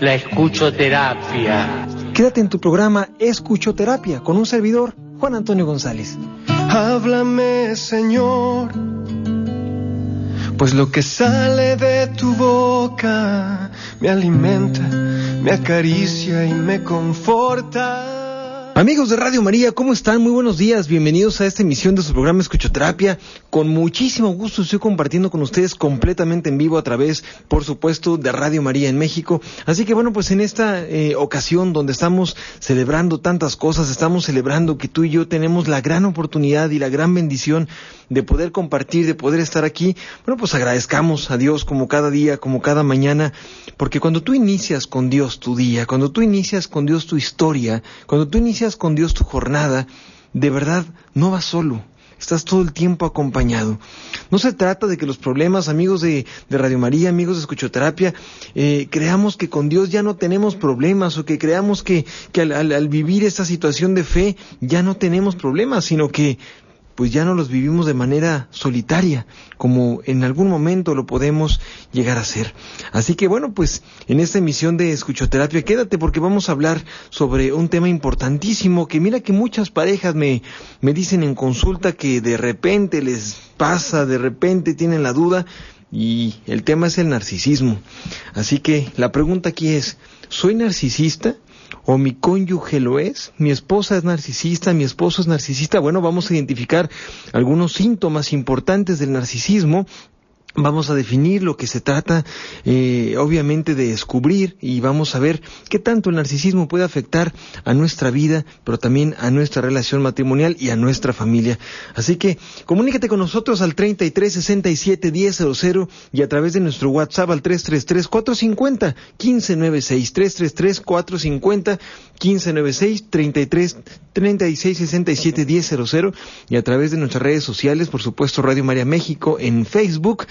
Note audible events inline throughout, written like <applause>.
la escuchoterapia. Quédate en tu programa Escuchoterapia con un servidor, Juan Antonio González. Háblame, Señor, pues lo que sale de tu boca me alimenta, me acaricia y me conforta. Amigos de Radio María, ¿cómo están? Muy buenos días, bienvenidos a esta emisión de su programa Escuchoterapia. Con muchísimo gusto estoy compartiendo con ustedes completamente en vivo a través, por supuesto, de Radio María en México. Así que bueno, pues en esta eh, ocasión donde estamos celebrando tantas cosas, estamos celebrando que tú y yo tenemos la gran oportunidad y la gran bendición de poder compartir, de poder estar aquí. Bueno, pues agradezcamos a Dios como cada día, como cada mañana, porque cuando tú inicias con Dios tu día, cuando tú inicias con Dios tu historia, cuando tú inicias con Dios tu jornada, de verdad no vas solo. Estás todo el tiempo acompañado. No se trata de que los problemas, amigos de, Radio María, amigos de Escuchoterapia, eh, creamos que con Dios ya no tenemos problemas o que creamos que, que al, al vivir esta situación de fe ya no tenemos problemas, sino que pues ya no los vivimos de manera solitaria, como en algún momento lo podemos llegar a hacer. Así que bueno, pues en esta emisión de Escuchoterapia, quédate porque vamos a hablar sobre un tema importantísimo que mira que muchas parejas me, me dicen en consulta que de repente les pasa, de repente tienen la duda y el tema es el narcisismo. Así que la pregunta aquí es, ¿soy narcisista? O mi cónyuge lo es, mi esposa es narcisista, mi esposo es narcisista, bueno, vamos a identificar algunos síntomas importantes del narcisismo Vamos a definir lo que se trata, eh, obviamente, de descubrir y vamos a ver qué tanto el narcisismo puede afectar a nuestra vida, pero también a nuestra relación matrimonial y a nuestra familia. Así que comunícate con nosotros al 33 67 1000 y a través de nuestro WhatsApp al 333 450 1596 333 450 1596 33 36 67 1000 y a través de nuestras redes sociales, por supuesto, Radio María México en Facebook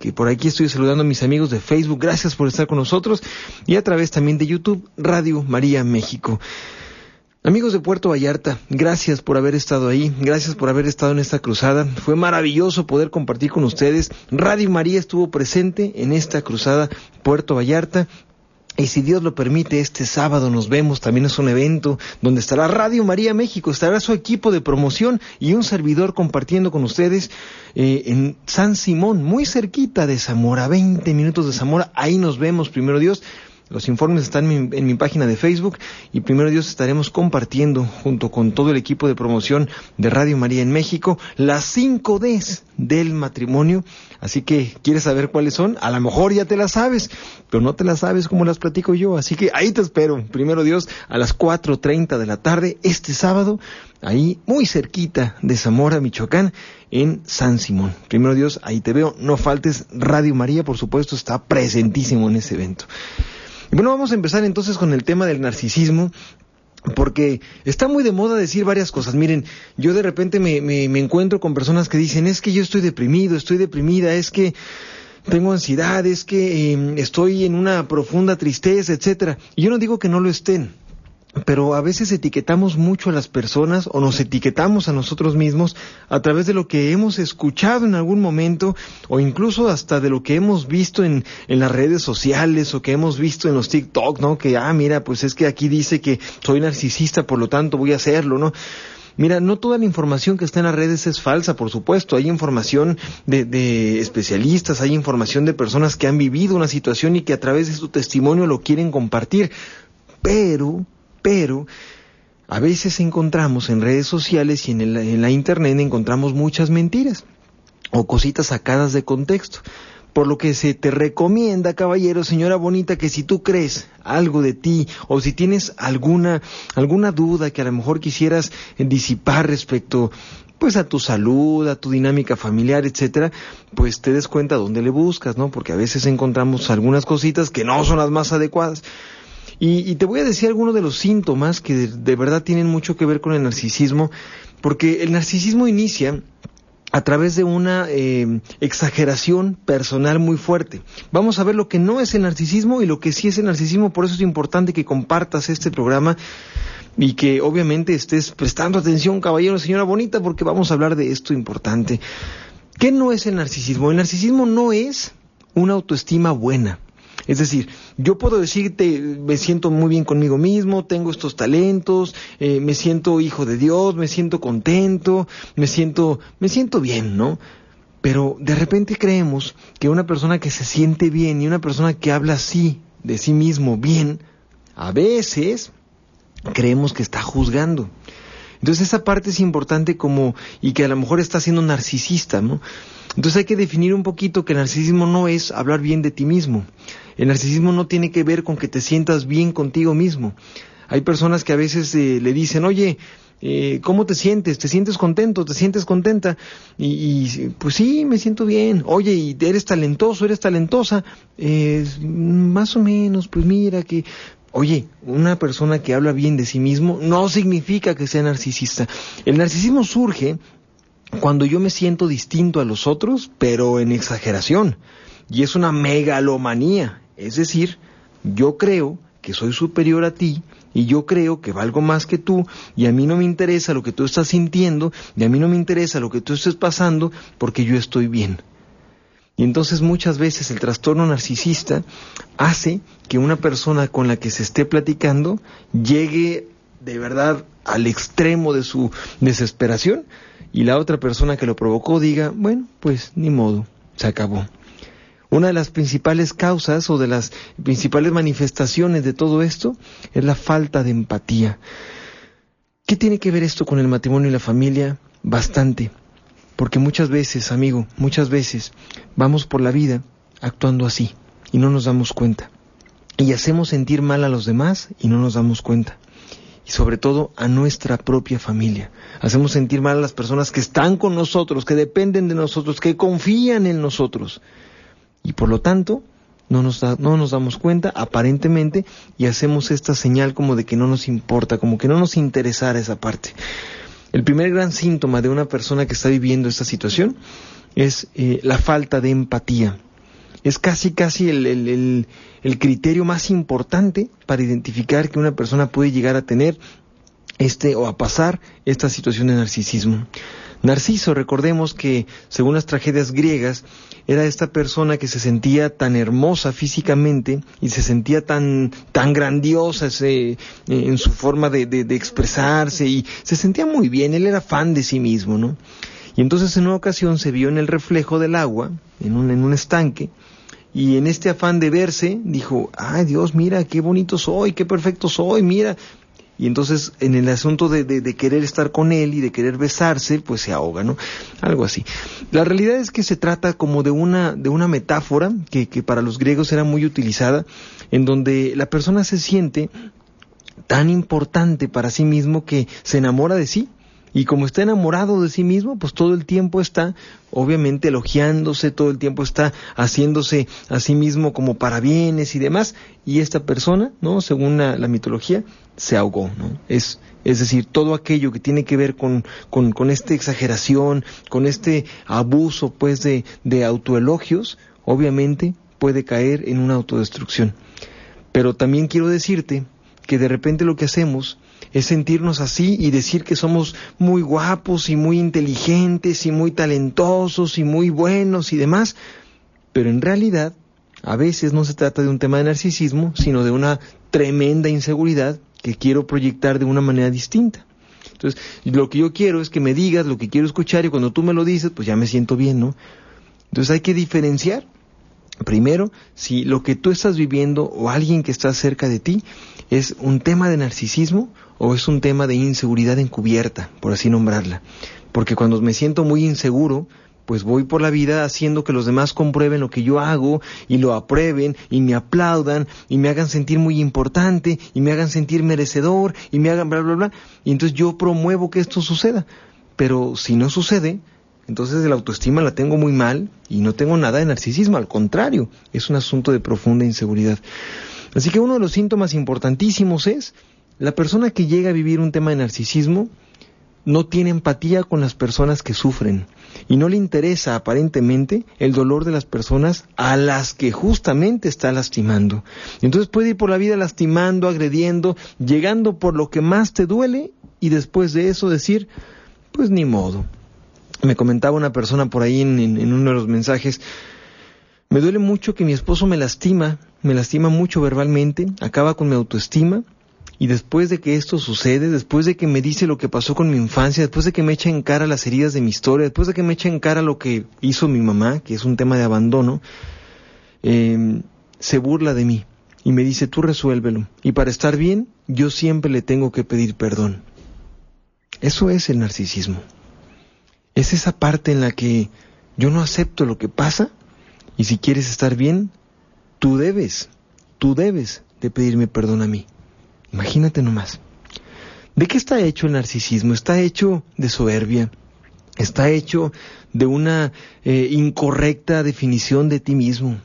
que por aquí estoy saludando a mis amigos de Facebook, gracias por estar con nosotros, y a través también de YouTube, Radio María México. Amigos de Puerto Vallarta, gracias por haber estado ahí, gracias por haber estado en esta cruzada. Fue maravilloso poder compartir con ustedes. Radio María estuvo presente en esta cruzada Puerto Vallarta. Y si Dios lo permite, este sábado nos vemos, también es un evento donde estará Radio María México, estará su equipo de promoción y un servidor compartiendo con ustedes eh, en San Simón, muy cerquita de Zamora, 20 minutos de Zamora, ahí nos vemos, primero Dios. Los informes están en mi, en mi, página de Facebook y primero Dios estaremos compartiendo junto con todo el equipo de promoción de Radio María en México las 5 Ds del matrimonio. Así que, ¿quieres saber cuáles son? A lo mejor ya te las sabes, pero no te las sabes como las platico yo. Así que ahí te espero, primero Dios, a las 4.30 de la tarde este sábado, ahí muy cerquita de Zamora, Michoacán, en San Simón. Primero Dios, ahí te veo. No faltes, Radio María, por supuesto, está presentísimo en ese evento. Bueno, vamos a empezar entonces con el tema del narcisismo. Porque está muy de moda decir varias cosas. Miren, yo de repente me, me, encuentro con personas que dicen, es que yo estoy deprimido, estoy deprimida, es que tengo ansiedad, es que eh, estoy en una profunda tristeza, etcétera. Y yo no digo que no lo estén pero a veces etiquetamos mucho a las personas o nos etiquetamos a nosotros mismos a través de lo que hemos escuchado en algún momento o incluso hasta de lo que hemos visto en, en las redes sociales o que hemos visto en los TikTok, ¿no? Que, ah, mira, pues es que aquí dice que soy narcisista, por lo tanto voy a hacerlo, ¿no? Mira, no toda la información que está en las redes es falsa, por supuesto. Hay información de, de, especialistas, hay información de personas que han vivido una situación y que a través de su testimonio lo quieren compartir. Pero pero a veces encontramos en redes sociales y en, el, en, la internet encontramos muchas mentiras o cositas sacadas de contexto. Por lo que se te recomienda, caballero, señora bonita, que si tú crees algo de ti o si tienes alguna, alguna duda que a lo mejor quisieras disipar respecto pues a tu salud, a tu dinámica familiar, etcétera, pues te des cuenta dónde le buscas, ¿no? Porque a veces encontramos algunas cositas que no son las más adecuadas. Y, te voy a decir algunos de los síntomas que de, verdad tienen mucho que ver con el narcisismo, porque el narcisismo inicia a través de una eh, exageración personal muy fuerte. Vamos a ver lo que no es el narcisismo y lo que sí es el narcisismo, por eso es importante que compartas este programa y que obviamente estés prestando atención, caballero, señora bonita, porque vamos a hablar de esto importante. ¿Qué no es el narcisismo? El narcisismo no es una autoestima buena. Es decir, yo puedo decirte, me siento muy bien conmigo mismo, tengo estos talentos, eh, me siento hijo de Dios, me siento contento, me siento, me siento bien, ¿no? Pero de repente creemos que una persona que se siente bien y una persona que habla así de sí mismo bien, a veces creemos que está juzgando. Entonces esa parte es importante como, y que a lo mejor está siendo narcisista, ¿no? Entonces hay que definir un poquito que el narcisismo no es hablar bien de ti mismo. El narcisismo no tiene que ver con que te sientas bien contigo mismo. Hay personas que a veces eh, le dicen, oye, eh, ¿cómo te sientes? ¿Te sientes contento? ¿Te sientes contenta? Y, y, pues sí, me siento bien. Oye, ¿y eres talentoso? ¿Eres talentosa? Eh, más o menos, pues mira que Oye, una persona que habla bien de sí mismo no significa que sea narcisista. El narcisismo surge cuando yo me siento distinto a los otros, pero en exageración. Y es una megalomanía. Es decir, yo creo que soy superior a ti y yo creo que valgo más que tú y a mí no me interesa lo que tú estás sintiendo y a mí no me interesa lo que tú estés pasando porque yo estoy bien. Y entonces muchas veces el trastorno narcisista hace que una persona con la que se esté platicando llegue de verdad al extremo de su desesperación y la otra persona que lo provocó diga, bueno, pues ni modo, se acabó. Una de las principales causas o de las principales manifestaciones de todo esto es la falta de empatía. ¿Qué tiene que ver esto con el matrimonio y la familia? Bastante. Porque muchas veces, amigo, muchas veces vamos por la vida actuando así y no nos damos cuenta. Y hacemos sentir mal a los demás y no nos damos cuenta. Y sobre todo a nuestra propia familia. Hacemos sentir mal a las personas que están con nosotros, que dependen de nosotros, que confían en nosotros. Y por lo tanto, no nos, no nos damos cuenta aparentemente y hacemos esta señal como de que no nos importa, como que no nos interesara esa parte. El primer gran síntoma de una persona que está viviendo esta situación es eh, la falta de empatía. Es casi, casi el, el, el, criterio más importante para identificar que una persona puede llegar a tener este o a pasar esta situación de narcisismo. Narciso, recordemos que según las tragedias griegas, era esta persona que se sentía tan hermosa físicamente y se sentía tan, tan grandiosa eh, en su forma de, de, expresarse y se sentía muy bien, él era fan de sí mismo, ¿no? Y entonces en una ocasión se vio en el reflejo del agua, en un, en un estanque, y en este afán de verse, dijo, ay Dios, mira, qué bonito soy, qué perfecto soy, mira, y entonces en el asunto de, querer estar con él y de querer besarse, pues se ahoga, ¿no? Algo así. La realidad es que se trata como de una, de una metáfora que, que para los griegos era muy utilizada, en donde la persona se siente tan importante para sí mismo que se enamora de sí, y como está enamorado de sí mismo, pues todo el tiempo está, obviamente, elogiándose, todo el tiempo está haciéndose a sí mismo como para bienes y demás. Y esta persona, ¿no? Según la, mitología, se ahogó, ¿no? Es, es decir, todo aquello que tiene que ver con, con, con esta exageración, con este abuso, pues, de, de autoelogios, obviamente puede caer en una autodestrucción. Pero también quiero decirte que de repente lo que hacemos es sentirnos así y decir que somos muy guapos y muy inteligentes y muy talentosos y muy buenos y demás, pero en realidad a veces no se trata de un tema de narcisismo, sino de una tremenda inseguridad que quiero proyectar de una manera distinta. Entonces, lo que yo quiero es que me digas lo que quiero escuchar y cuando tú me lo dices, pues ya me siento bien, ¿no? Entonces hay que diferenciar Primero, si lo que tú estás viviendo o alguien que está cerca de ti es un tema de narcisismo o es un tema de inseguridad encubierta, por así nombrarla. Porque cuando me siento muy inseguro, pues voy por la vida haciendo que los demás comprueben lo que yo hago y lo aprueben y me aplaudan y me hagan sentir muy importante y me hagan sentir merecedor y me hagan bla, bla, bla. Y entonces yo promuevo que esto suceda. Pero si no sucede, entonces la autoestima la tengo muy mal y no tengo nada de narcisismo, al contrario, es un asunto de profunda inseguridad. Así que uno de los síntomas importantísimos es la persona que llega a vivir un tema de narcisismo no tiene empatía con las personas que sufren y no le interesa aparentemente el dolor de las personas a las que justamente está lastimando. Entonces puede ir por la vida lastimando, agrediendo, llegando por lo que más te duele y después de eso decir, pues ni modo. Me comentaba una persona por ahí en, uno de los mensajes, me duele mucho que mi esposo me lastima, me lastima mucho verbalmente, acaba con mi autoestima, y después de que esto sucede, después de que me dice lo que pasó con mi infancia, después de que me echa en cara las heridas de mi historia, después de que me echa en cara lo que hizo mi mamá, que es un tema de abandono, em, se burla de mí y me dice, tú resuélvelo. Y para estar bien, yo siempre le tengo que pedir perdón. Eso es el narcisismo. Es esa parte en la que yo no acepto lo que pasa y si quieres estar bien, tú debes, tú debes de pedirme perdón a mí. Imagínate nomás. ¿De qué está hecho el narcisismo? Está hecho de soberbia, está hecho de una eh, incorrecta definición de ti mismo,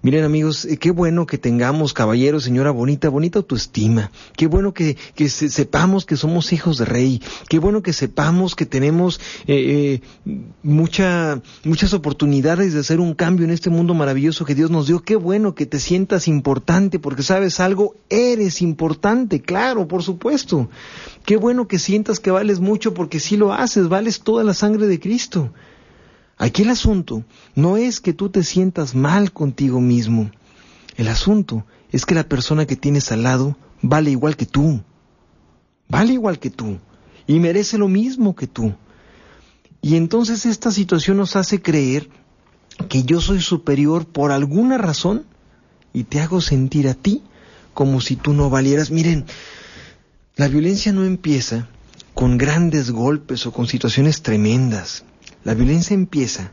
Miren amigos, eh, qué bueno que tengamos, caballeros, señora bonita, bonita autoestima. Qué bueno que, que sepamos que somos hijos de rey. Qué bueno que sepamos que tenemos eh, eh, mucha, muchas oportunidades de hacer un cambio en este mundo maravilloso que Dios nos dio. Qué bueno que te sientas importante porque sabes algo, eres importante, claro, por supuesto. Qué bueno que sientas que vales mucho porque si lo haces, vales toda la sangre de Cristo. Aquí el asunto no es que tú te sientas mal contigo mismo. El asunto es que la persona que tienes al lado vale igual que tú. Vale igual que tú. Y merece lo mismo que tú. Y entonces esta situación nos hace creer que yo soy superior por alguna razón y te hago sentir a ti como si tú no valieras. Miren, la violencia no empieza con grandes golpes o con situaciones tremendas. La violencia empieza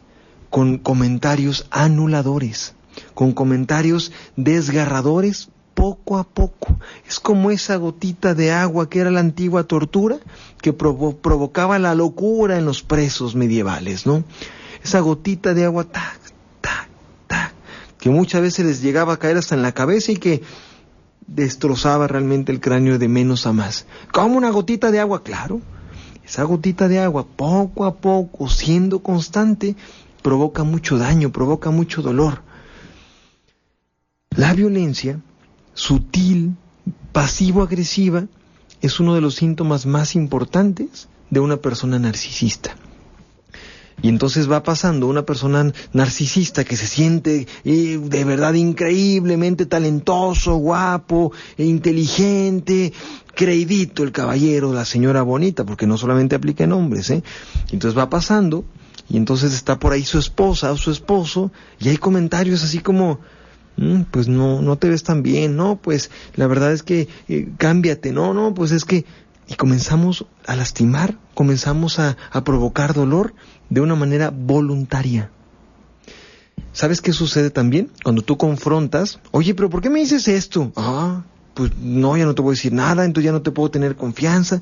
con comentarios anuladores, con comentarios desgarradores poco a poco. Es como esa gotita de agua que era la antigua tortura que provocaba la locura en los presos medievales, ¿no? Esa gotita de agua, tac, tac, tac, que muchas veces les llegaba a caer hasta en la cabeza y que destrozaba realmente el cráneo de menos a más. Como una gotita de agua, claro. Esa gotita de agua, poco a poco, siendo constante, provoca mucho daño, provoca mucho dolor. La violencia, sutil, pasivo-agresiva, es uno de los síntomas más importantes de una persona narcisista. Y entonces va pasando una persona narcisista que se siente eh, de verdad increíblemente talentoso, guapo, e inteligente, creidito el caballero, la señora bonita, porque no solamente aplica en hombres, ¿eh? Entonces va pasando y entonces está por ahí su esposa o su esposo y hay comentarios así como, mm, pues no, no te ves tan bien, no, pues la verdad es que eh, cámbiate, no, no, pues es que y comenzamos a lastimar, comenzamos a, provocar dolor de una manera voluntaria. ¿Sabes qué sucede también? Cuando tú confrontas, oye, pero ¿por qué me dices esto? Ah, pues no, ya no te voy a decir nada, entonces ya no te puedo tener confianza.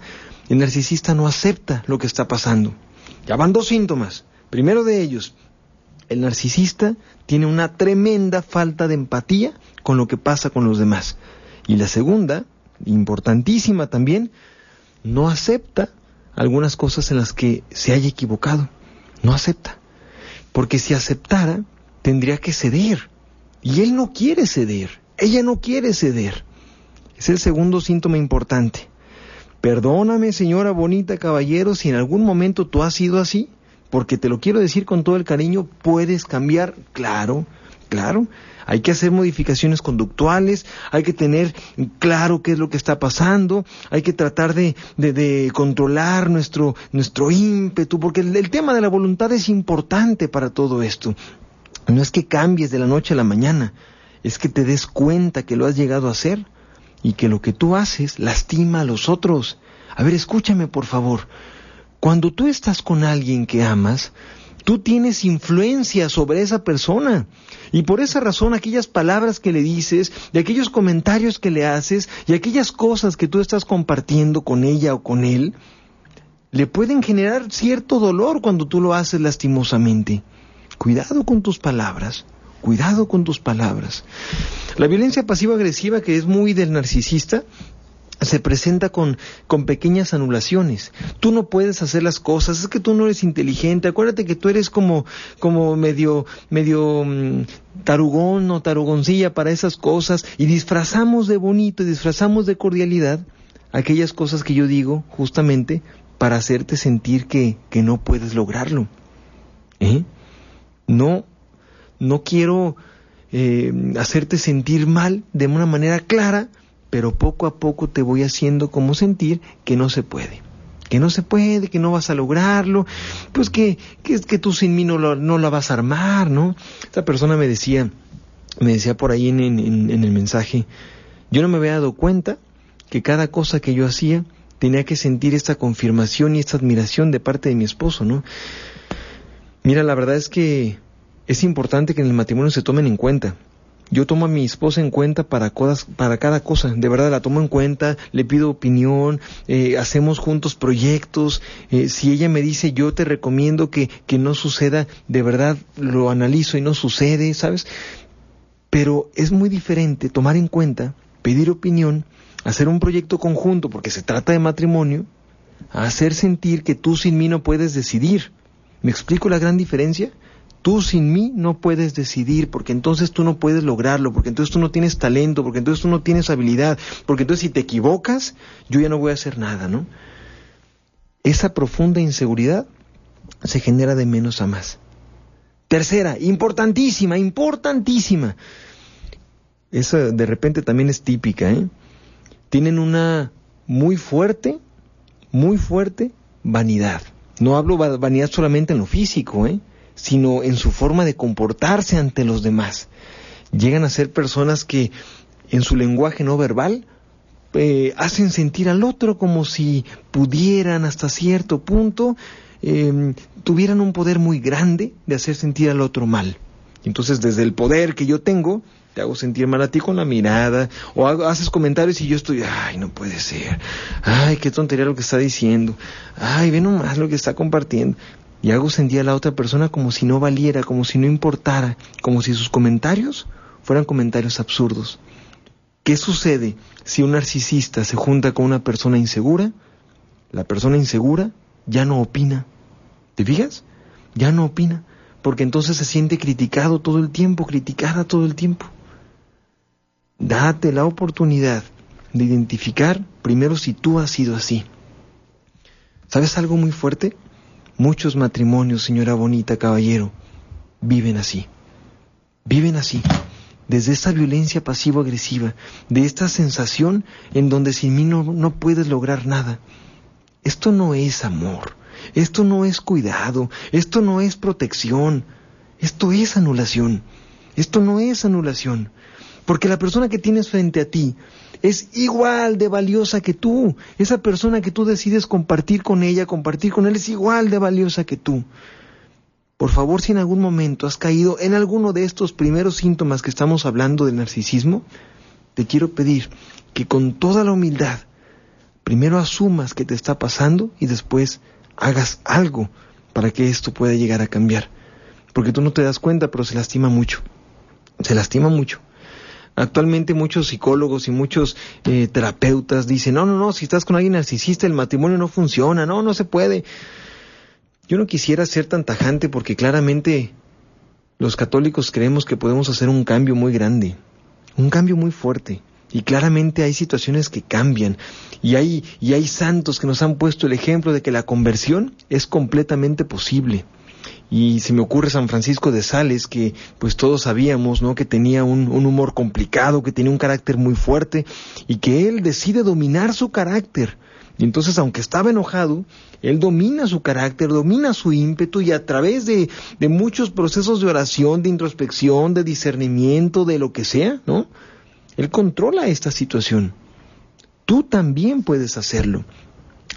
El narcisista no acepta lo que está pasando. Ya van dos síntomas. Primero de ellos, el narcisista tiene una tremenda falta de empatía con lo que pasa con los demás. Y la segunda, importantísima también, no acepta algunas cosas en las que se haya equivocado. No acepta. Porque si aceptara, tendría que ceder. Y él no quiere ceder. Ella no quiere ceder. Es el segundo síntoma importante. Perdóname, señora bonita caballero, si en algún momento tú has sido así, porque te lo quiero decir con todo el cariño, puedes cambiar, claro, claro. Hay que hacer modificaciones conductuales, hay que tener claro qué es lo que está pasando, hay que tratar de, controlar nuestro, nuestro ímpetu, porque el tema de la voluntad es importante para todo esto. No es que cambies de la noche a la mañana, es que te des cuenta que lo has llegado a hacer y que lo que tú haces lastima a los otros. A ver, escúchame por favor. Cuando tú estás con alguien que amas, Tú tienes influencia sobre esa persona. Y por esa razón aquellas palabras que le dices, y aquellos comentarios que le haces, y aquellas cosas que tú estás compartiendo con ella o con él, le pueden generar cierto dolor cuando tú lo haces lastimosamente. Cuidado con tus palabras, Cuidado con tus palabras. La violencia pasiva-agresiva, que es muy del narcisista, se presenta con, con pequeñas anulaciones. Tú no puedes hacer las cosas, es que tú no eres inteligente, acuérdate que tú eres como, como medio, medio mm, tarugón o tarugoncilla para esas cosas y disfrazamos de bonito y disfrazamos de cordialidad aquellas cosas que yo digo justamente para hacerte sentir que, que no puedes lograrlo. ¿Eh? No, no quiero eh, hacerte sentir mal de una manera clara, pero poco a poco te voy haciendo como sentir que no se puede. Que no se puede, que no vas a lograrlo, pues que, que, que tú sin mí no, no la vas a armar, ¿no? Esta persona me decía, me decía por ahí en, en el mensaje, yo no me había dado cuenta que cada cosa que yo hacía tenía que sentir esta confirmación y esta admiración de parte de mi esposo, ¿no? Mira, la verdad es que es importante que en el matrimonio se tomen en cuenta. Yo tomo a mi esposa en cuenta para, cada cosa, de verdad la tomo en cuenta, le pido opinión, eh, hacemos juntos proyectos, eh, si ella me dice yo te recomiendo que, que no suceda, de verdad lo analizo y no sucede, ¿sabes? Pero es muy diferente tomar en cuenta, pedir opinión, hacer un proyecto conjunto porque se trata de matrimonio, a hacer sentir que tú sin mí no puedes decidir. ¿Me explico la gran diferencia? Tú sin mí no puedes decidir, porque entonces tú no puedes lograrlo, porque entonces tú no tienes talento, porque entonces tú no tienes habilidad, porque entonces si te equivocas, yo ya no voy a hacer nada, ¿no? Esa profunda inseguridad se genera de menos a más. Tercera, importantísima, importantísima. Esa de repente también es típica, ¿eh? Tienen una muy fuerte, muy fuerte vanidad. No hablo vanidad solamente en lo físico, ¿eh? Sino en su forma de comportarse ante los demás. Llegan a ser personas que en su lenguaje no verbal eh, hacen sentir al otro como si pudieran hasta cierto punto, em, tuvieran un poder muy grande de hacer sentir al otro mal. Entonces, desde el poder que yo tengo, te hago sentir mal a ti con la mirada, o haces comentarios y yo estoy, ay, no puede ser, ay, qué tontería lo que está diciendo, ay, ve nomás lo que está compartiendo y hago sentir a la otra persona como si no valiera, como si no importara, como si sus comentarios fueran comentarios absurdos. ¿Qué sucede si un narcisista se junta con una persona insegura? La persona insegura ya no opina. ¿Te fijas? Ya no opina, porque entonces se siente criticado todo el tiempo, criticada todo el tiempo. Date la oportunidad de identificar primero si tú has sido así. ¿Sabes algo muy fuerte? Muchos matrimonios, señora bonita, caballero, viven así. Viven así. Desde esta violencia pasivo-agresiva, de esta sensación en donde sin mí no, no puedes lograr nada. Esto no es amor, esto no es cuidado, esto no es protección, esto es anulación, esto no es anulación. Porque la persona que tienes frente a ti es igual de valiosa que tú. Esa persona que tú decides compartir con ella, compartir con él, es igual de valiosa que tú. Por favor, si en algún momento has caído en alguno de estos primeros síntomas que estamos hablando del narcisismo, te quiero pedir que con toda la humildad, primero asumas que te está pasando y después hagas algo para que esto pueda llegar a cambiar. Porque tú no te das cuenta, pero se lastima mucho. Se lastima mucho. Actualmente muchos psicólogos y muchos eh, terapeutas dicen, no, no, no, si estás con alguien narcisista el matrimonio no funciona, no, no se puede. Yo no quisiera ser tan tajante porque claramente los católicos creemos que podemos hacer un cambio muy grande, un cambio muy fuerte. Y claramente hay situaciones que cambian. Y hay, y hay santos que nos han puesto el ejemplo de que la conversión es completamente posible. Y se me ocurre San Francisco de Sales, que pues todos sabíamos, ¿no? Que tenía un, un humor complicado, que tenía un carácter muy fuerte, y que él decide dominar su carácter. Y entonces, aunque estaba enojado, él domina su carácter, domina su ímpetu y a través de, de, muchos procesos de oración, de introspección, de discernimiento, de lo que sea, ¿no? Él controla esta situación. Tú también puedes hacerlo.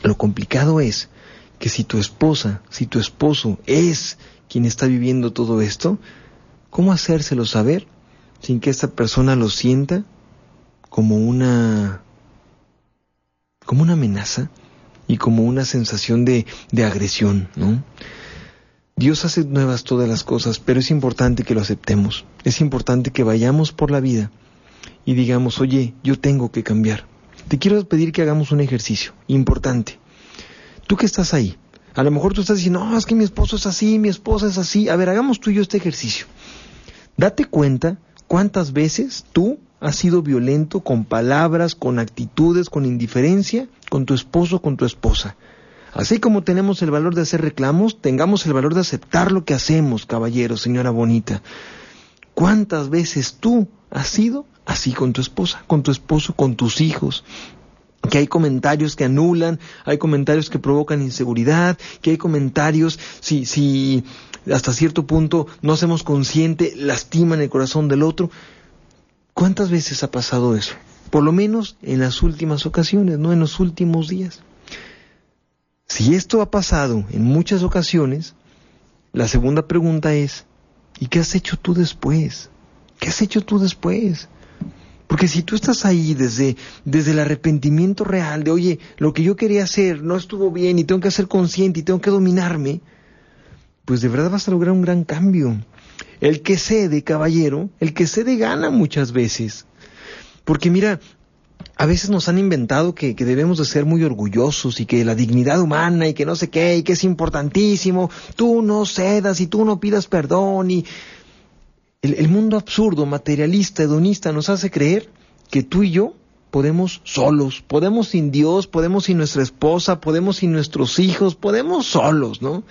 Lo complicado es que si tu esposa, si tu esposo es quien está viviendo todo esto, ¿cómo hacérselo saber sin que esta persona lo sienta como una como una amenaza y como una sensación de, de agresión, ¿no? Dios hace nuevas todas las cosas, pero es importante que lo aceptemos. Es importante que vayamos por la vida y digamos, oye, yo tengo que cambiar. Te quiero pedir que hagamos un ejercicio importante. Tú que estás ahí, a lo mejor tú estás diciendo, no, es que mi esposo es así, mi esposa es así. A ver, hagamos tú y yo este ejercicio. Date cuenta cuántas veces tú has sido violento con palabras, con actitudes, con indiferencia, con tu esposo, con tu esposa. Así como tenemos el valor de hacer reclamos, tengamos el valor de aceptar lo que hacemos, caballero, señora bonita. ¿Cuántas veces tú has sido así con tu esposa, con tu esposo, con tus hijos? Que hay comentarios que anulan, hay comentarios que provocan inseguridad, que hay comentarios, si, si hasta cierto punto no hacemos consciente, lastiman el corazón del otro. ¿Cuántas veces ha pasado eso? Por lo menos en las últimas ocasiones, no en los últimos días. Si esto ha pasado en muchas ocasiones, la segunda pregunta es, ¿y qué has hecho tú después? ¿Qué has hecho tú después? Porque si tú estás ahí desde, desde el arrepentimiento real de, oye, lo que yo quería hacer no estuvo bien y tengo que ser consciente y tengo que dominarme, pues de verdad vas a lograr un gran cambio. El que cede, caballero, el que cede gana muchas veces. Porque mira, a veces nos han inventado que, debemos de ser muy orgullosos y que la dignidad humana y que no sé qué y que es importantísimo, tú no cedas y tú no pidas perdón y el, mundo absurdo, materialista, hedonista nos hace creer que tú y yo podemos solos, podemos sin Dios, podemos sin nuestra esposa, podemos sin nuestros hijos, podemos solos, ¿no?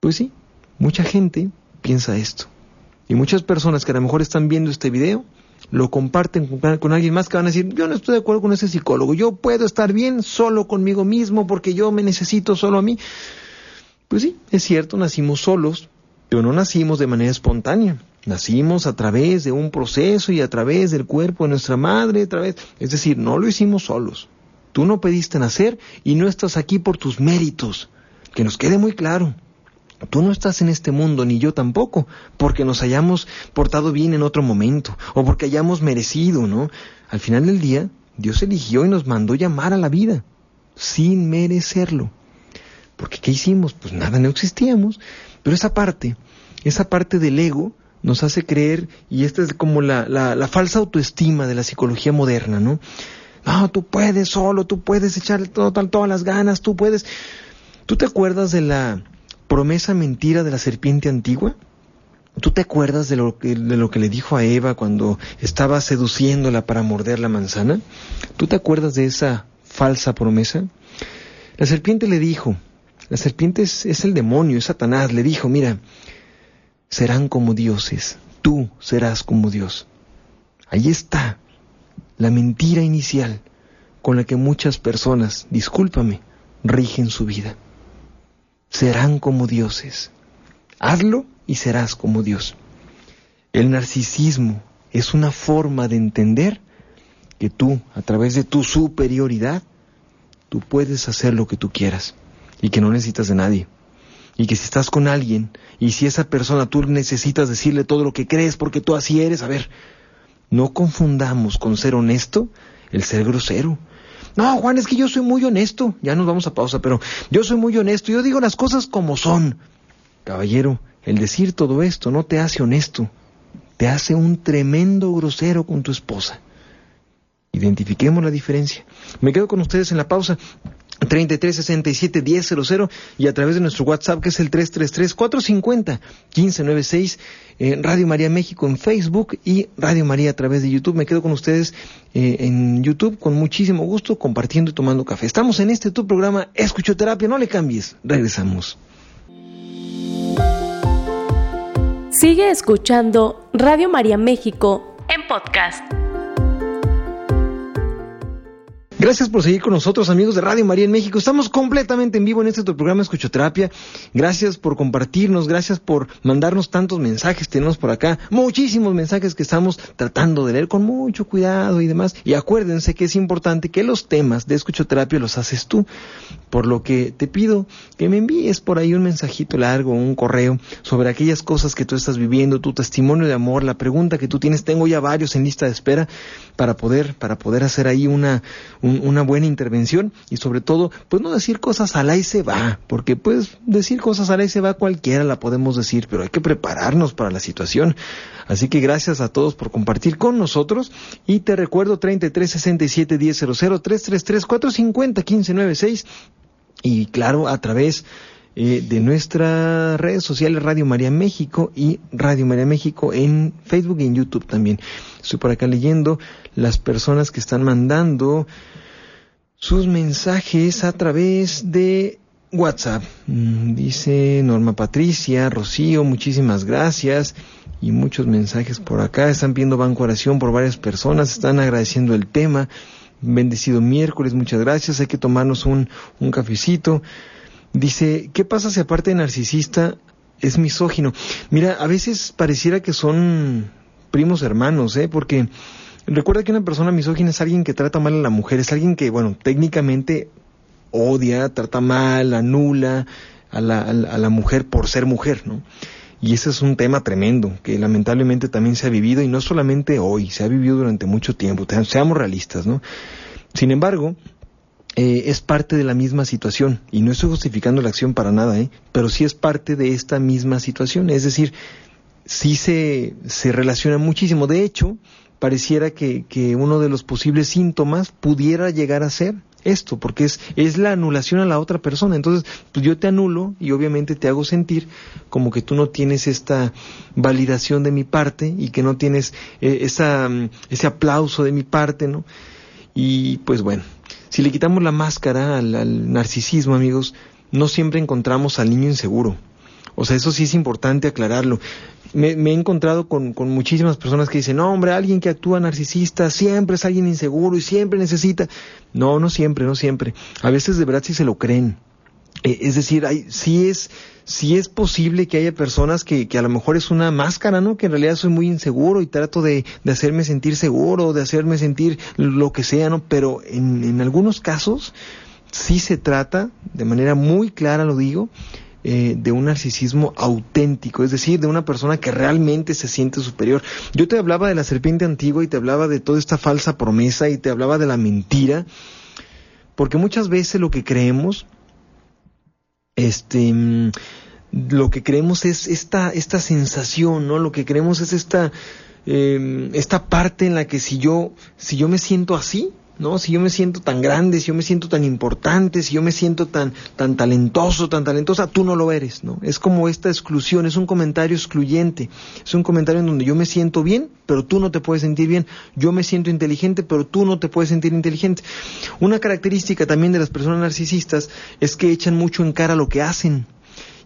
Pues sí, mucha gente piensa esto. Y muchas personas que a lo mejor están viendo este video lo comparten con, alguien más que van a decir, yo no estoy de acuerdo con ese psicólogo, yo puedo estar bien solo conmigo mismo porque yo me necesito solo a mí. Pues sí, es cierto, nacimos solos, pero no nacimos de manera espontánea. Nacimos a través de un proceso y a través del cuerpo de nuestra madre, a través, es decir, no lo hicimos solos. Tú no pediste nacer y no estás aquí por tus méritos. Que nos quede muy claro. Tú no estás en este mundo, ni yo tampoco, porque nos hayamos portado bien en otro momento, o porque hayamos merecido, ¿no? Al final del día, Dios eligió y nos mandó llamar a la vida, sin merecerlo. Porque ¿qué hicimos? Pues nada, no existíamos. Pero esa parte, esa parte del ego, nos hace creer, y esta es como la, falsa autoestima de la psicología moderna, ¿no? No, tú puedes solo, tú puedes echarle todo, todas las ganas, tú puedes... ¿Tú te acuerdas de la promesa mentira de la serpiente antigua? ¿Tú te acuerdas de lo, de lo que le dijo a Eva cuando estaba seduciéndola para morder la manzana? ¿Tú te acuerdas de esa falsa promesa? La serpiente le dijo, la serpiente es, el demonio, es Satanás, le dijo, mira, serán como dioses, tú serás como Dios. Ahí está la mentira inicial con la que muchas personas, discúlpame, rigen su vida serán como dioses. Hazlo y serás como Dios. El narcisismo es una forma de entender que tú, a través de tu superioridad, tú puedes hacer lo que tú quieras y que no necesitas de nadie. Y que si estás con alguien y si esa persona tú necesitas decirle todo lo que crees porque tú así eres, a ver, no confundamos con ser honesto el ser grosero. No, Juan, es que yo soy muy honesto. Ya nos vamos a pausa, pero yo soy muy honesto. Yo digo las cosas como son. Caballero, el decir todo esto no te hace honesto. Te hace un tremendo grosero con tu esposa. Identifiquemos la diferencia. Me quedo con ustedes en la pausa. 3367-1000 y a través de nuestro WhatsApp que es el 333-450-1596, eh, Radio María México en Facebook y Radio María a través de YouTube. Me quedo con ustedes eh, en YouTube con muchísimo gusto compartiendo y tomando café. Estamos en este tu programa Escuchoterapia, no le cambies, regresamos. Sigue escuchando Radio María México en podcast. Gracias por seguir con nosotros, amigos de Radio María en México. Estamos completamente en vivo en este programa Escuchoterapia. Gracias por compartirnos, gracias por mandarnos tantos mensajes. Tenemos por acá muchísimos mensajes que estamos tratando de leer con mucho cuidado y demás. Y acuérdense que es importante que los temas de escuchoterapia los haces tú. Por lo que te pido que me envíes por ahí un mensajito largo, un correo sobre aquellas cosas que tú estás viviendo, tu testimonio de amor, la pregunta que tú tienes. Tengo ya varios en lista de espera para poder, para poder hacer ahí una buena intervención y sobre todo, pues no decir cosas al y se va, porque pues decir cosas al y se va cualquiera la podemos decir, pero hay que prepararnos para la situación. Así que gracias a todos por compartir con nosotros y te recuerdo 33 67 10 333 450 1596 y claro, a través eh, de nuestras redes sociales Radio María México y Radio María México en Facebook y en YouTube también. Estoy por acá leyendo las personas que están mandando sus mensajes a través de WhatsApp. Mm, dice Norma Patricia, Rocío, muchísimas gracias. Y muchos mensajes por acá. Están viendo banco oración por varias personas. Están agradeciendo el tema. Bendecido miércoles, muchas gracias. Hay que tomarnos un, un cafecito. Dice, ¿qué pasa si aparte de narcisista es misógino? Mira, a veces pareciera que son primos hermanos, ¿eh? Porque recuerda que una persona misógina es alguien que trata mal a la mujer, es alguien que, bueno, técnicamente odia, trata mal, anula a la, a la mujer por ser mujer, ¿no? Y ese es un tema tremendo que lamentablemente también se ha vivido y no solamente hoy, se ha vivido durante mucho tiempo, seamos realistas, ¿no? Sin embargo, eh, es parte de la misma situación y no estoy justificando la acción para nada, ¿eh? pero sí es parte de esta misma situación. Es decir, sí se, se relaciona muchísimo. De hecho, pareciera que, que uno de los posibles síntomas pudiera llegar a ser esto, porque es, es la anulación a la otra persona. Entonces, pues yo te anulo y obviamente te hago sentir como que tú no tienes esta validación de mi parte y que no tienes eh, esa, ese aplauso de mi parte, ¿no? Y pues bueno, si le quitamos la máscara al, narcisismo, amigos, no siempre encontramos al niño inseguro. O sea, eso sí es importante aclararlo. Me, he encontrado con, con, muchísimas personas que dicen, no, hombre, alguien que actúa narcisista siempre es alguien inseguro y siempre necesita. No, no siempre, no siempre. A veces de verdad sí se lo creen. Eh, es decir, hay, sí es, sí es posible que haya personas que, que a lo mejor es una máscara, ¿no? Que en realidad soy muy inseguro y trato de, de hacerme sentir seguro, de hacerme sentir lo que sea, ¿no? Pero en, en algunos casos sí se trata, de manera muy clara lo digo, eh, de un narcisismo auténtico, es decir, de una persona que realmente se siente superior. Yo te hablaba de la serpiente antigua y te hablaba de toda esta falsa promesa y te hablaba de la mentira, porque muchas veces lo que creemos este mm, lo que creemos es esta, esta sensación, ¿no? Lo que creemos es esta, em, esta parte en la que si yo, si yo me siento así, ¿no? Si yo me siento tan grande, si yo me siento tan importante, si yo me siento tan, tan talentoso, tan talentosa, tú no lo eres, ¿no? Es como esta exclusión, es un comentario excluyente, es un comentario en donde yo me siento bien, pero tú no te puedes sentir bien, yo me siento inteligente, pero tú no te puedes sentir inteligente. Una característica también de las personas narcisistas es que echan mucho en cara lo que hacen,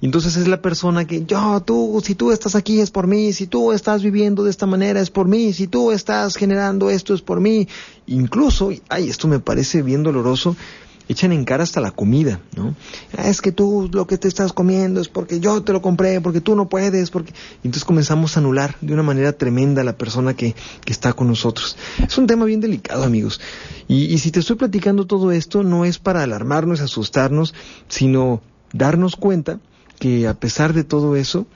entonces es la persona que, yo, tú, si tú estás aquí es por mí, si tú estás viviendo de esta manera es por mí, si tú estás generando esto es por mí. Incluso, ay, esto me parece bien doloroso, echan en cara hasta la comida, ¿no? Ah, es que tú lo que te estás comiendo es porque yo te lo compré, porque tú no puedes, porque... Y entonces comenzamos a anular de una manera tremenda a la persona que, que está con nosotros. Es un tema bien delicado, amigos. Y, y si te estoy platicando todo esto, no es para alarmarnos, asustarnos, sino darnos cuenta que a pesar de todo eso,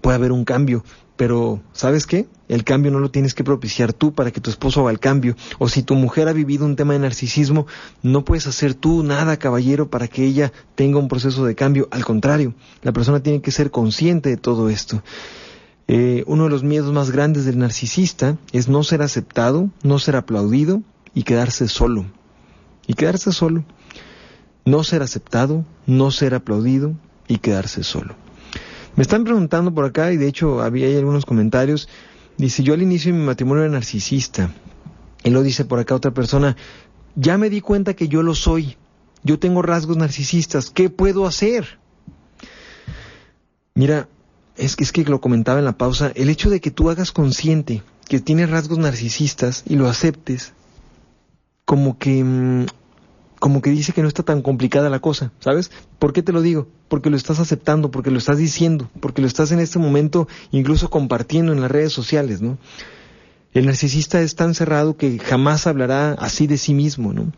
puede haber un cambio. Pero, ¿sabes qué? El cambio no lo tienes que propiciar tú para que tu esposo haga el cambio. O si tu mujer ha vivido un tema de narcisismo, no puedes hacer tú nada, caballero, para que ella tenga un proceso de cambio. Al contrario, la persona tiene que ser consciente de todo esto. Eh, uno de los miedos más grandes del narcisista es no ser aceptado, no ser aplaudido y quedarse solo. Y quedarse solo. No ser aceptado, no ser aplaudido y quedarse solo. Me están preguntando por acá, y de hecho había algunos comentarios, dice, yo al inicio de mi matrimonio era narcisista. Y lo dice por acá otra persona, ya me di cuenta que yo lo soy, yo tengo rasgos narcisistas, ¿qué puedo hacer? Mira, es que, es que lo comentaba en la pausa, el hecho de que tú hagas consciente que tienes rasgos narcisistas y lo aceptes, como que mm, como que dice que no está tan complicada la cosa, ¿sabes? ¿Por qué te lo digo? Porque lo estás aceptando, porque lo estás diciendo, porque lo estás en este momento incluso compartiendo en las redes sociales, ¿no? El narcisista es tan cerrado que jamás hablará así de sí mismo, ¿no?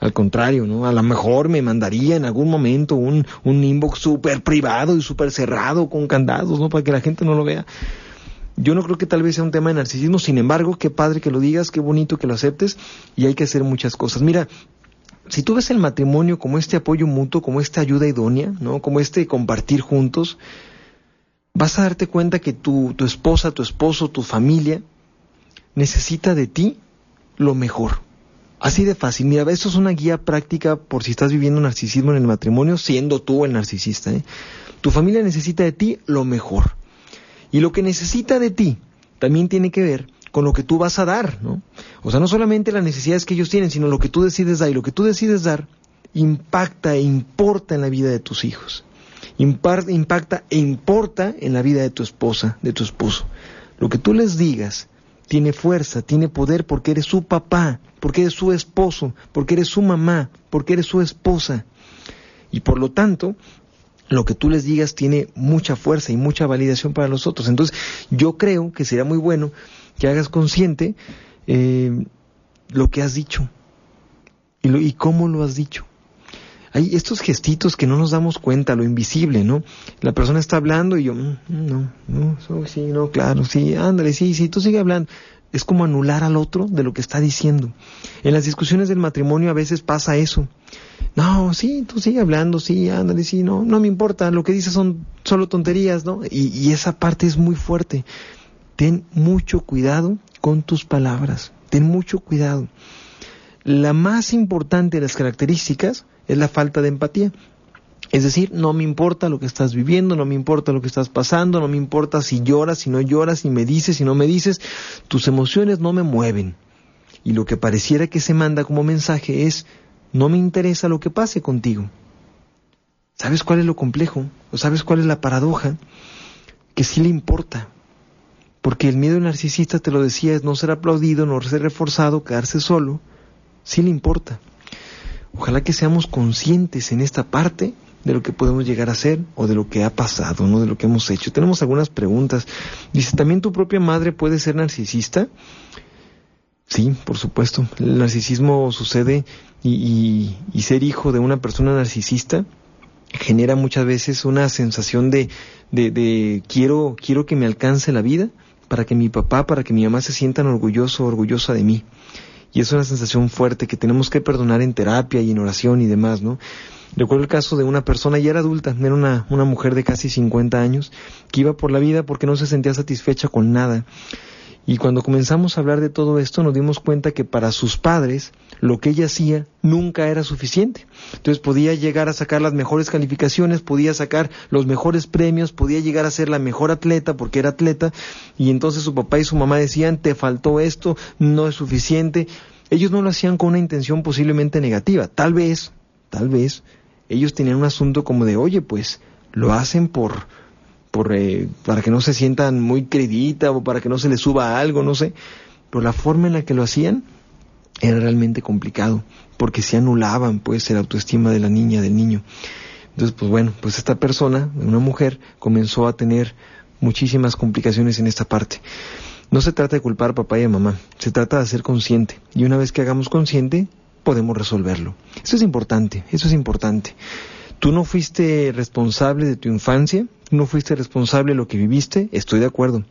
Al contrario, ¿no? A lo mejor me mandaría en algún momento un, un inbox súper privado y súper cerrado con candados, ¿no? Para que la gente no lo vea. Yo no creo que tal vez sea un tema de narcisismo, sin embargo, qué padre que lo digas, qué bonito que lo aceptes y hay que hacer muchas cosas. Mira, si tú ves el matrimonio como este apoyo mutuo, como esta ayuda idónea, ¿no? Como este compartir juntos, vas a darte cuenta que tu, tu esposa, tu esposo, tu familia necesita de ti lo mejor. Así de fácil. Mira, esto es una guía práctica por si estás viviendo narcisismo en el matrimonio, siendo tú el narcisista. ¿eh? Tu familia necesita de ti lo mejor. Y lo que necesita de ti también tiene que ver con lo que tú vas a dar, ¿no? O sea, no solamente las necesidades que ellos tienen, sino lo que tú decides dar. Y lo que tú decides dar impacta e importa en la vida de tus hijos. impacta e importa en la vida de tu esposa, de tu esposo. Lo que tú les digas tiene fuerza, tiene poder porque eres su papá, porque eres su esposo, porque eres su mamá, porque eres su esposa. Y por lo tanto, lo que tú les digas tiene mucha fuerza y mucha validación para los otros. Entonces, yo creo que sería muy bueno que hagas consciente eh, lo que has dicho y, y cómo lo has dicho. Hay estos gestitos que no nos damos cuenta, lo invisible, ¿no? La persona está hablando y yo, mm, no, no, sí, no, claro, sí, ándale, sí, sí, tú sigue hablando. Es como anular al otro de lo que está diciendo. En las discusiones del matrimonio a veces pasa eso. No, sí, tú sigue hablando, sí, ándale, sí, no, no me importa, lo que dices son solo tonterías, ¿no? Y esa parte es muy fuerte. Ten mucho cuidado con tus palabras, ten mucho cuidado. La más importante de las características es la falta de empatía. Es decir, no me importa lo que estás viviendo, no me importa lo que estás pasando, no me importa si lloras, si no lloras, si me dices, si no me dices, tus emociones no me mueven. Y lo que pareciera que se manda como mensaje es, no me interesa lo que pase contigo. ¿Sabes cuál es lo complejo? ¿O sabes cuál es la paradoja? Que sí le importa. Porque el miedo narcisista, te lo decía, es no ser aplaudido, no ser reforzado, quedarse solo. Sí le importa. Ojalá que seamos conscientes en esta parte de lo que podemos llegar a ser o de lo que ha pasado, no de lo que hemos hecho. Tenemos algunas preguntas. Dice, ¿también tu propia madre puede ser narcisista? Sí, por supuesto. El narcisismo sucede y, y, ser hijo de una persona narcisista genera muchas veces una sensación de, de, de, quiero, quiero que me alcance la vida para que mi papá, para que mi mamá se sientan orgulloso, orgullosa de mí. Y es una sensación fuerte que tenemos que perdonar en terapia y en oración y demás, ¿no? Recuerdo el caso de una persona, ya era adulta, era una, una mujer de casi 50 años, que iba por la vida porque no se sentía satisfecha con nada. Y cuando comenzamos a hablar de todo esto nos dimos cuenta que para sus padres lo que ella hacía nunca era suficiente. Entonces podía llegar a sacar las mejores calificaciones, podía sacar los mejores premios, podía llegar a ser la mejor atleta porque era atleta y entonces su papá y su mamá decían te faltó esto, no es suficiente. Ellos no lo hacían con una intención posiblemente negativa. Tal vez, tal vez, ellos tenían un asunto como de oye pues lo hacen por por, eh, para que no se sientan muy credita o para que no se les suba algo, no sé. Pero la forma en la que lo hacían era realmente complicado, porque se anulaban pues el autoestima de la niña, del niño. Entonces, pues bueno, pues esta persona, una mujer, comenzó a tener muchísimas complicaciones en esta parte. No se trata de culpar a papá y a mamá, se trata de ser consciente. Y una vez que hagamos consciente, podemos resolverlo. Eso es importante, eso es importante. Tú no fuiste responsable de tu infancia, no fuiste responsable de lo que viviste, estoy de acuerdo.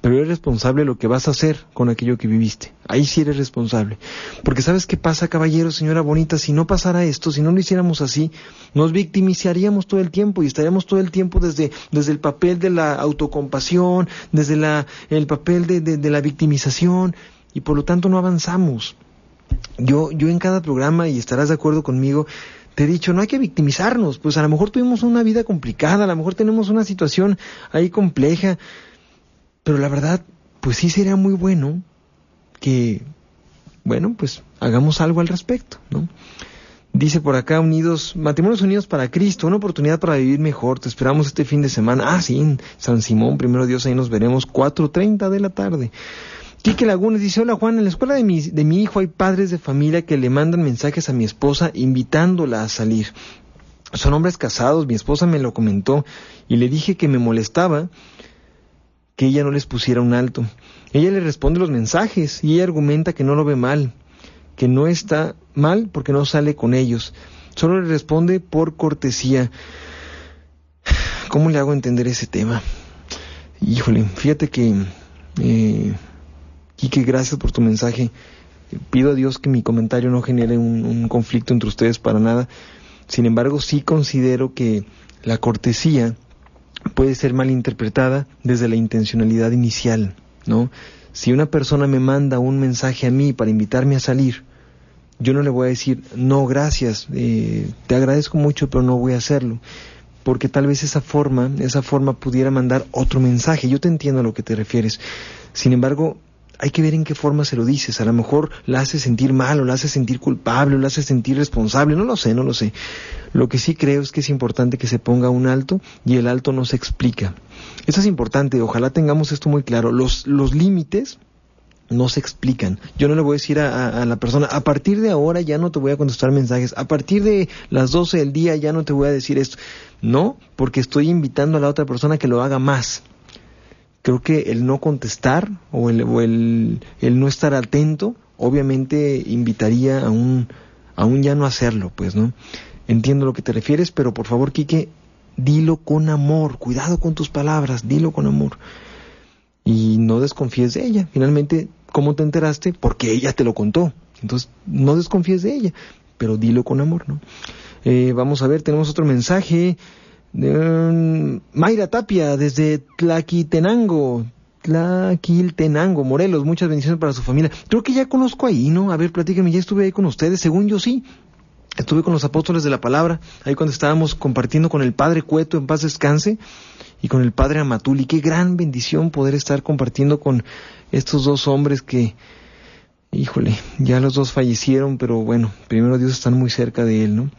Pero eres responsable de lo que vas a hacer con aquello que viviste. Ahí sí eres responsable. Porque sabes qué pasa, caballero, señora bonita, si no pasara esto, si no lo hiciéramos así, nos victimizaríamos todo el tiempo y estaríamos todo el tiempo desde, desde el papel de la autocompasión, desde la, el papel de, de, de la victimización, y por lo tanto no avanzamos. Yo, yo en cada programa, y estarás de acuerdo conmigo, te he dicho, no hay que victimizarnos, pues a lo mejor tuvimos una vida complicada, a lo mejor tenemos una situación ahí compleja, pero la verdad, pues sí sería muy bueno que, bueno, pues hagamos algo al respecto, ¿no? Dice por acá, unidos, matrimonios unidos para Cristo, una oportunidad para vivir mejor. Te esperamos este fin de semana. Ah, sí, San Simón, primero Dios, ahí nos veremos, 4.30 de la tarde. Quique Lagunes dice, hola Juan, en la escuela de mi, de mi hijo hay padres de familia que le mandan mensajes a mi esposa invitándola a salir. Son hombres casados, mi esposa me lo comentó y le dije que me molestaba que ella no les pusiera un alto. Ella le responde los mensajes y ella argumenta que no lo ve mal, que no está mal porque no sale con ellos. Solo le responde por cortesía. <sighs> ¿Cómo le hago entender ese tema? Híjole, fíjate que Eh, Quique, gracias por tu mensaje. Pido a Dios que mi comentario no genere un, conflicto entre ustedes para nada. Sin embargo, sí considero que la cortesía puede ser malinterpretada desde la intencionalidad inicial, ¿no? Si una persona me manda un mensaje a mí para invitarme a salir, yo no le voy a decir, no, gracias, eh, te agradezco mucho, pero no voy a hacerlo. Porque tal vez esa forma, esa forma pudiera mandar otro mensaje. Yo te entiendo a lo que te refieres. Sin embargo, hay que ver en qué forma se lo dices. A lo mejor la hace sentir mal o la hace sentir culpable o la hace sentir responsable. No lo sé, no lo sé. Lo que sí creo es que es importante que se ponga un alto y el alto no se explica. Eso es importante. Ojalá tengamos esto muy claro. Los, los límites no se explican. Yo no le voy a decir a, a, la persona, a partir de ahora ya no te voy a contestar mensajes, a partir de las 12 del día ya no te voy a decir esto. No, porque estoy invitando a la otra persona que lo haga más creo que el no contestar o el, no estar atento, obviamente invitaría a un, a un ya no hacerlo, pues, ¿no? Entiendo lo que te refieres, pero por favor, Quique, dilo con amor, cuidado con tus palabras, dilo con amor. Y no desconfíes de ella. Finalmente, ¿cómo te enteraste? Porque ella te lo contó. Entonces, no desconfíes de ella, pero dilo con amor, ¿no? Eh, vamos a ver, tenemos otro mensaje. Mayra Tapia desde Tlaquitenango, Tlaquiltenango, Morelos, muchas bendiciones para su familia. Creo que ya conozco ahí, ¿no? A ver, platíquenme, ya estuve ahí con ustedes, según yo sí. Estuve con los apóstoles de la palabra, ahí cuando estábamos compartiendo con el Padre Cueto, en paz descanse, y con el Padre Amatuli. Qué gran bendición poder estar compartiendo con estos dos hombres que, híjole, ya los dos fallecieron, pero bueno, primero Dios están muy cerca de él, ¿no?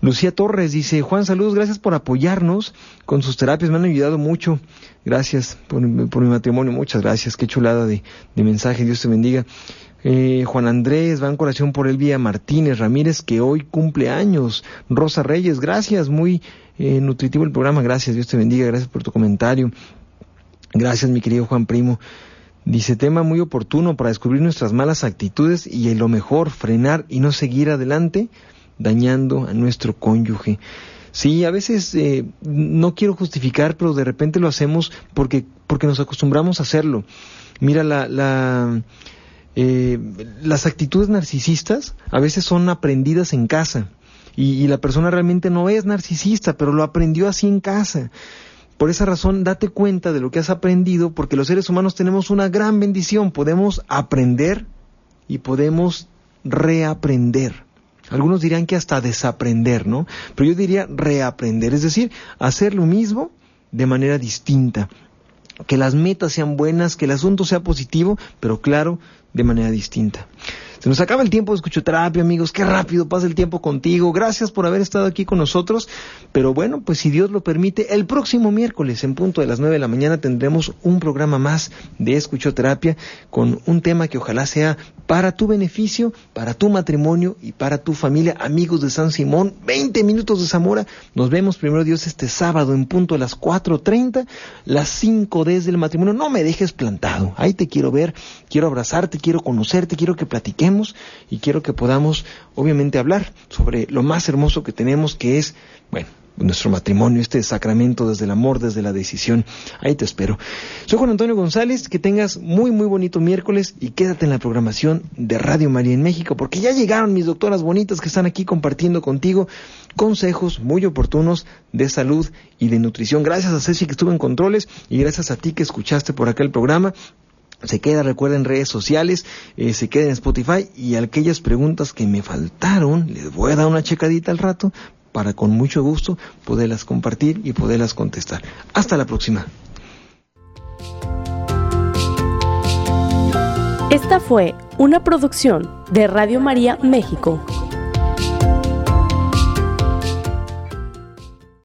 Lucía Torres dice, Juan, saludos, gracias por apoyarnos con sus terapias, me han ayudado mucho. Gracias por, mi matrimonio, muchas gracias, qué chulada de, mensaje, Dios te bendiga. Eh, Juan Andrés, van corazón por Elvia Martínez Ramírez, que hoy cumple años. Rosa Reyes, gracias, muy eh, nutritivo el programa, gracias, Dios te bendiga, gracias por tu comentario. Gracias, mi querido Juan Primo. Dice, tema muy oportuno para descubrir nuestras malas actitudes y lo mejor, frenar y no seguir adelante dañando a nuestro cónyuge. Sí, a veces eh, no quiero justificar, pero de repente lo hacemos porque, porque nos acostumbramos a hacerlo. Mira, la, la, eh, las actitudes narcisistas a veces son aprendidas en casa y, y la persona realmente no es narcisista, pero lo aprendió así en casa. Por esa razón, date cuenta de lo que has aprendido, porque los seres humanos tenemos una gran bendición. Podemos aprender y podemos reaprender. Algunos dirían que hasta desaprender, ¿no? Pero yo diría reaprender, es decir, hacer lo mismo de manera distinta. Que las metas sean buenas, que el asunto sea positivo, pero claro, de manera distinta. Se nos acaba el tiempo de escuchoterapia, amigos. Qué rápido pasa el tiempo contigo. Gracias por haber estado aquí con nosotros. Pero bueno, pues si Dios lo permite, el próximo miércoles, en punto de las nueve de la mañana, tendremos un programa más de escuchoterapia con un tema que ojalá sea para tu beneficio, para tu matrimonio y para tu familia. Amigos de San Simón, 20 minutos de Zamora. Nos vemos primero Dios este sábado en punto de las 4.30, las 5 desde el matrimonio. No me dejes plantado. Ahí te quiero ver, quiero abrazarte, quiero conocerte, quiero que platiquemos y quiero que podamos, obviamente, hablar sobre lo más hermoso que tenemos, que es, bueno, nuestro matrimonio, este sacramento desde el amor, desde la decisión. Ahí te espero. Soy Juan Antonio González, que tengas muy, muy bonito miércoles y quédate en la programación de Radio María en México, porque ya llegaron mis doctoras bonitas que están aquí compartiendo contigo consejos muy oportunos de salud y de nutrición. Gracias a Ceci que estuvo en controles y gracias a ti que escuchaste por acá el programa. Se queda, recuerden, redes sociales, eh, se queda en Spotify y aquellas preguntas que me faltaron, les voy a dar una checadita al rato para con mucho gusto poderlas compartir y poderlas contestar. Hasta la próxima. Esta fue una producción de Radio María México.